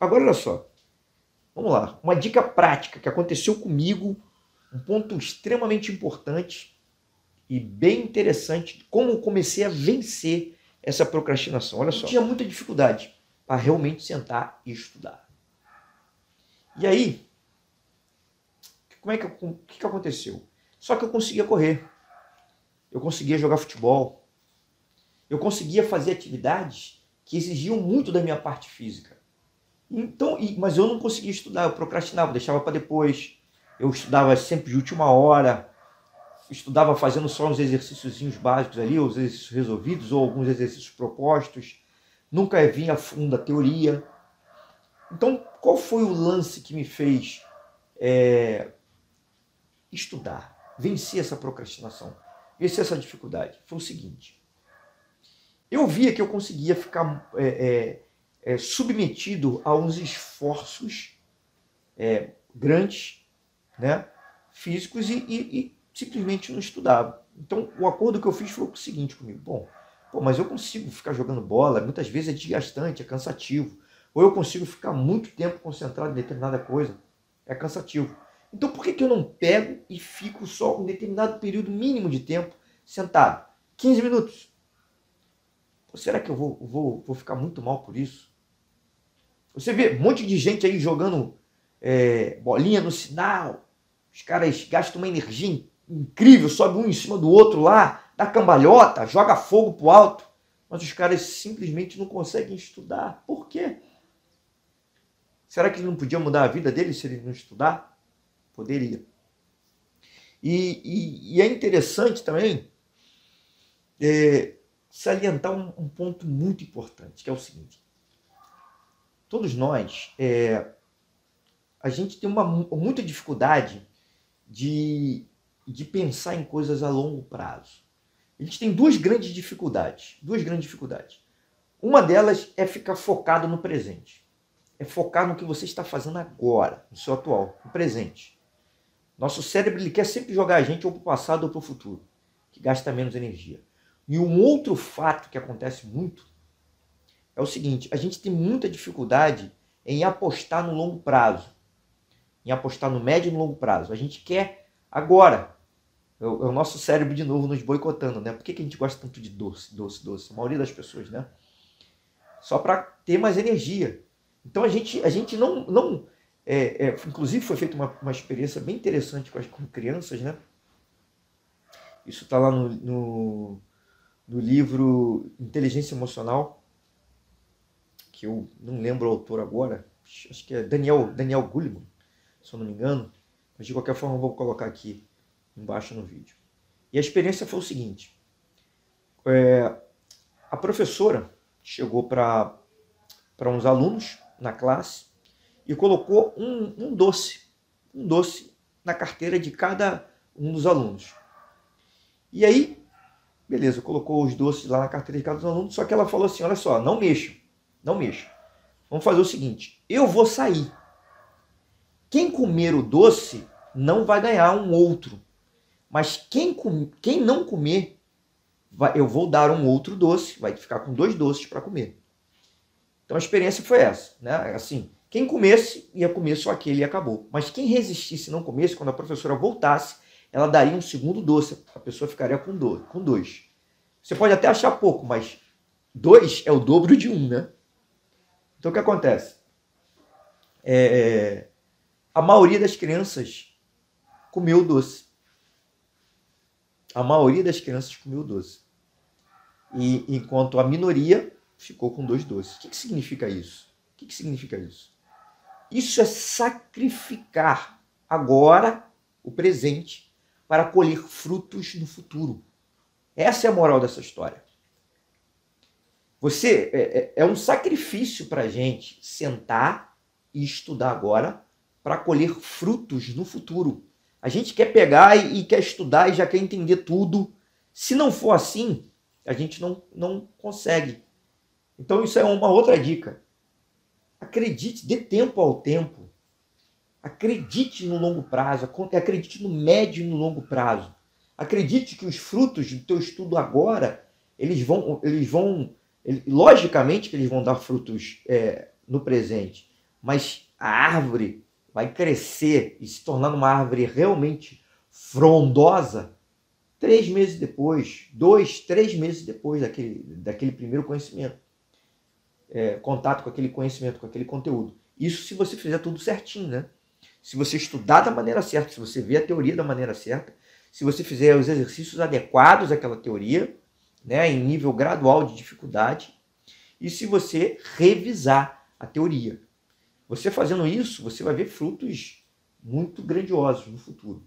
agora olha só. Vamos lá. Uma dica prática que aconteceu comigo, um ponto extremamente importante e bem interessante, como comecei a vencer essa procrastinação. Olha só. Eu tinha muita dificuldade para realmente sentar e estudar. E aí, como é que, o que, que aconteceu? Só que eu conseguia correr, eu conseguia jogar futebol, eu conseguia fazer atividades que exigiam muito da minha parte física. Então, mas eu não conseguia estudar, eu procrastinava, deixava para depois. Eu estudava sempre de última hora, estudava fazendo só uns exercícios básicos ali, os exercícios resolvidos ou alguns exercícios propostos. Nunca vinha a fundo a teoria. Então, qual foi o lance que me fez é, estudar, vencer essa procrastinação, vencer essa dificuldade? Foi o seguinte: eu via que eu conseguia ficar é, é, é submetido a uns esforços é, grandes, né, físicos, e, e, e, simplesmente não estudava. Então, o acordo que eu fiz foi o seguinte comigo: bom, pô, mas eu consigo ficar jogando bola, muitas vezes é desgastante, é cansativo ou eu consigo ficar muito tempo concentrado em determinada coisa. É cansativo. Então por que, que eu não pego e fico só um determinado período mínimo de tempo sentado? 15 minutos. Será que eu vou, vou, vou ficar muito mal por isso? Você vê um monte de gente aí jogando é, bolinha no sinal. Os caras gastam uma energia incrível, sobe um em cima do outro lá, dá cambalhota, joga fogo pro alto. Mas os caras simplesmente não conseguem estudar. Por quê? Será que ele não podia mudar a vida dele se ele não estudar? Poderia. E, e, e é interessante também é, salientar um, um, ponto muito importante, que é o seguinte. Todos nós, é, a gente tem uma, muita dificuldade de, de pensar em coisas a longo prazo. A gente tem duas grandes dificuldades. Duas grandes dificuldades. Uma delas é ficar focado no presente é focar no que você está fazendo agora, no seu atual, no presente. Nosso cérebro ele quer sempre jogar a gente ou para o passado ou para o futuro, que gasta menos energia. E um outro fato que acontece muito é o seguinte: a gente tem muita dificuldade em apostar no longo prazo, em apostar no médio e no longo prazo. A gente quer agora. É o, é nosso cérebro de novo nos boicotando, né? Por que, que a gente gosta tanto de doce, doce, doce? A maioria das pessoas, né? Só para ter mais energia. Então a gente, a gente não. não é, é, inclusive foi feita uma, uma experiência bem interessante com, as, com crianças, né? Isso está lá no, no, no, livro Inteligência Emocional, que eu não lembro o autor agora, acho que é Daniel, Daniel Goleman, se eu não me engano, mas de qualquer forma eu vou colocar aqui embaixo no vídeo. E a experiência foi o seguinte: é, a professora chegou para uns alunos na classe e colocou um, um doce, um doce na carteira de cada um dos alunos. E aí, beleza, colocou os doces lá na carteira de cada um dos alunos, só que ela falou assim: olha só, não mexa, não mexa. Vamos fazer o seguinte: eu vou sair. Quem comer o doce não vai ganhar um outro. Mas quem, com, quem não comer, vai, eu vou dar um outro doce, vai ficar com dois doces para comer. Então a experiência foi essa, né? Assim, quem comesse ia comer só aquele e acabou. Mas quem resistisse e não comesse, quando a professora voltasse, ela daria um segundo doce. A pessoa ficaria com dois. Com dois. Você pode até achar pouco, mas dois é o dobro de um, né? Então o que acontece? É, a maioria das crianças comeu doce. A maioria das crianças comeu doce. E enquanto a minoria ficou com dois doces. O que, que significa isso? O que, que significa isso? Isso é sacrificar agora o presente para colher frutos no futuro. Essa é a moral dessa história. Você é, é, é um sacrifício para a gente sentar e estudar agora para colher frutos no futuro. A gente quer pegar e, e, quer estudar e já quer entender tudo. Se não for assim, a gente não, não consegue então isso é uma outra dica. Acredite, dê tempo ao tempo. Acredite no longo prazo, acredite no médio e no longo prazo. Acredite que os frutos do teu estudo agora, eles vão, eles vão, logicamente que eles vão dar frutos é, no presente, mas a árvore vai crescer e se tornar uma árvore realmente frondosa três meses depois, dois, três meses depois daquele, daquele primeiro conhecimento. É, contato com aquele conhecimento, com aquele conteúdo. Isso se você fizer tudo certinho, né? Se você estudar da maneira certa, se você ver a teoria da maneira certa, se você fizer os exercícios adequados àquela teoria, né, em nível gradual de dificuldade, e se você revisar a teoria. Você fazendo isso, você vai ver frutos muito grandiosos no futuro.